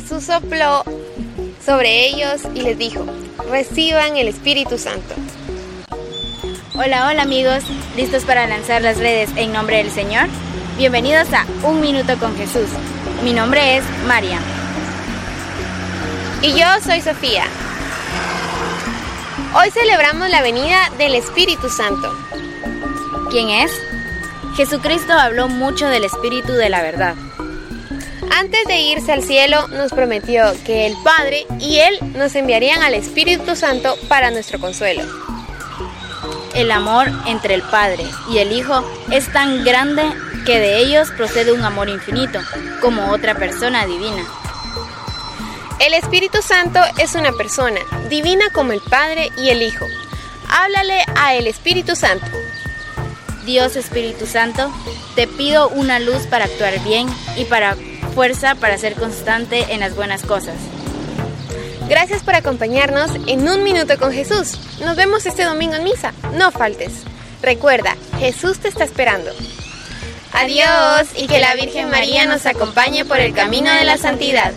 Jesús sopló sobre ellos y les dijo, reciban el Espíritu Santo. Hola, hola amigos, ¿listos para lanzar las redes en nombre del Señor? Bienvenidos a Un Minuto con Jesús. Mi nombre es María. Y yo soy Sofía. Hoy celebramos la venida del Espíritu Santo. ¿Quién es? Jesucristo habló mucho del Espíritu de la verdad. Antes de irse al cielo nos prometió que el Padre y Él nos enviarían al Espíritu Santo para nuestro consuelo. El amor entre el Padre y el Hijo es tan grande que de ellos procede un amor infinito, como otra persona divina. El Espíritu Santo es una persona, divina como el Padre y el Hijo. Háblale a el Espíritu Santo. Dios Espíritu Santo, te pido una luz para actuar bien y para fuerza para ser constante en las buenas cosas. Gracias por acompañarnos en Un Minuto con Jesús. Nos vemos este domingo en misa. No faltes. Recuerda, Jesús te está esperando. Adiós y que la Virgen María nos acompañe por el camino de la santidad.